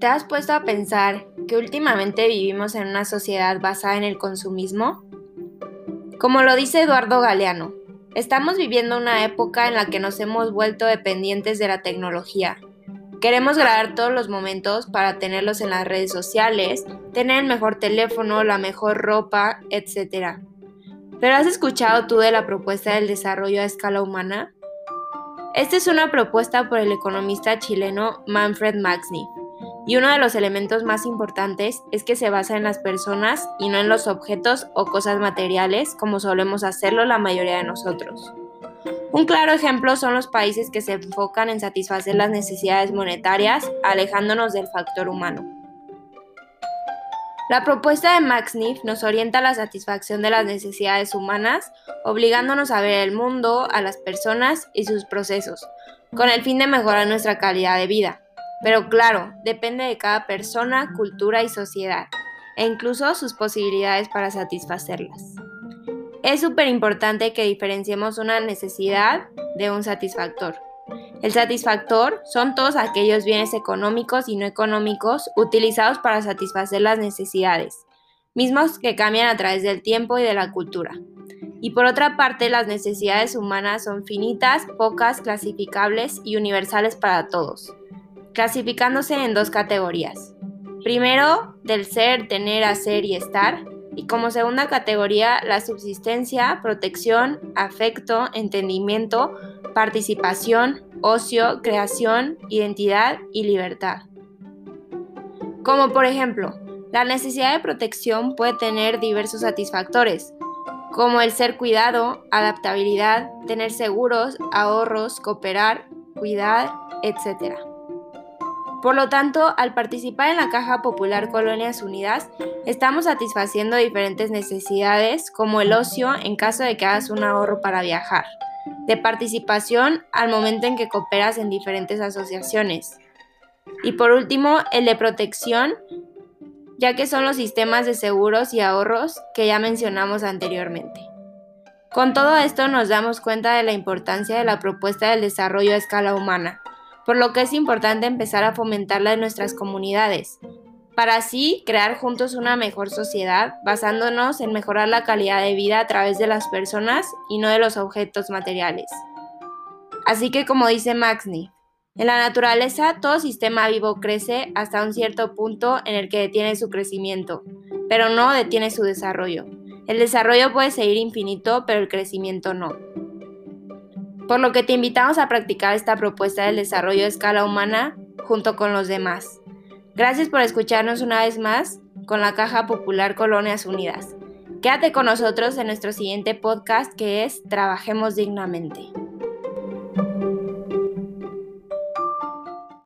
¿Te has puesto a pensar que últimamente vivimos en una sociedad basada en el consumismo? Como lo dice Eduardo Galeano, estamos viviendo una época en la que nos hemos vuelto dependientes de la tecnología. Queremos grabar todos los momentos para tenerlos en las redes sociales, tener el mejor teléfono, la mejor ropa, etc. ¿Pero has escuchado tú de la propuesta del desarrollo a escala humana? Esta es una propuesta por el economista chileno Manfred Maxni y uno de los elementos más importantes es que se basa en las personas y no en los objetos o cosas materiales como solemos hacerlo la mayoría de nosotros. Un claro ejemplo son los países que se enfocan en satisfacer las necesidades monetarias, alejándonos del factor humano. La propuesta de Max Niff nos orienta a la satisfacción de las necesidades humanas, obligándonos a ver el mundo, a las personas y sus procesos, con el fin de mejorar nuestra calidad de vida. Pero claro, depende de cada persona, cultura y sociedad, e incluso sus posibilidades para satisfacerlas. Es súper importante que diferenciemos una necesidad de un satisfactor. El satisfactor son todos aquellos bienes económicos y no económicos utilizados para satisfacer las necesidades, mismos que cambian a través del tiempo y de la cultura. Y por otra parte, las necesidades humanas son finitas, pocas, clasificables y universales para todos clasificándose en dos categorías. Primero, del ser, tener, hacer y estar, y como segunda categoría, la subsistencia, protección, afecto, entendimiento, participación, ocio, creación, identidad y libertad. Como por ejemplo, la necesidad de protección puede tener diversos satisfactores, como el ser cuidado, adaptabilidad, tener seguros, ahorros, cooperar, cuidar, etc. Por lo tanto, al participar en la Caja Popular Colonias Unidas, estamos satisfaciendo diferentes necesidades como el ocio en caso de que hagas un ahorro para viajar, de participación al momento en que cooperas en diferentes asociaciones. Y por último, el de protección, ya que son los sistemas de seguros y ahorros que ya mencionamos anteriormente. Con todo esto nos damos cuenta de la importancia de la propuesta del desarrollo a escala humana, por lo que es importante empezar a fomentarla en nuestras comunidades, para así crear juntos una mejor sociedad basándonos en mejorar la calidad de vida a través de las personas y no de los objetos materiales. Así que como dice Maxni, en la naturaleza todo sistema vivo crece hasta un cierto punto en el que detiene su crecimiento, pero no detiene su desarrollo. El desarrollo puede seguir infinito, pero el crecimiento no por lo que te invitamos a practicar esta propuesta del desarrollo de escala humana junto con los demás. Gracias por escucharnos una vez más con la Caja Popular Colonias Unidas. Quédate con nosotros en nuestro siguiente podcast que es Trabajemos dignamente.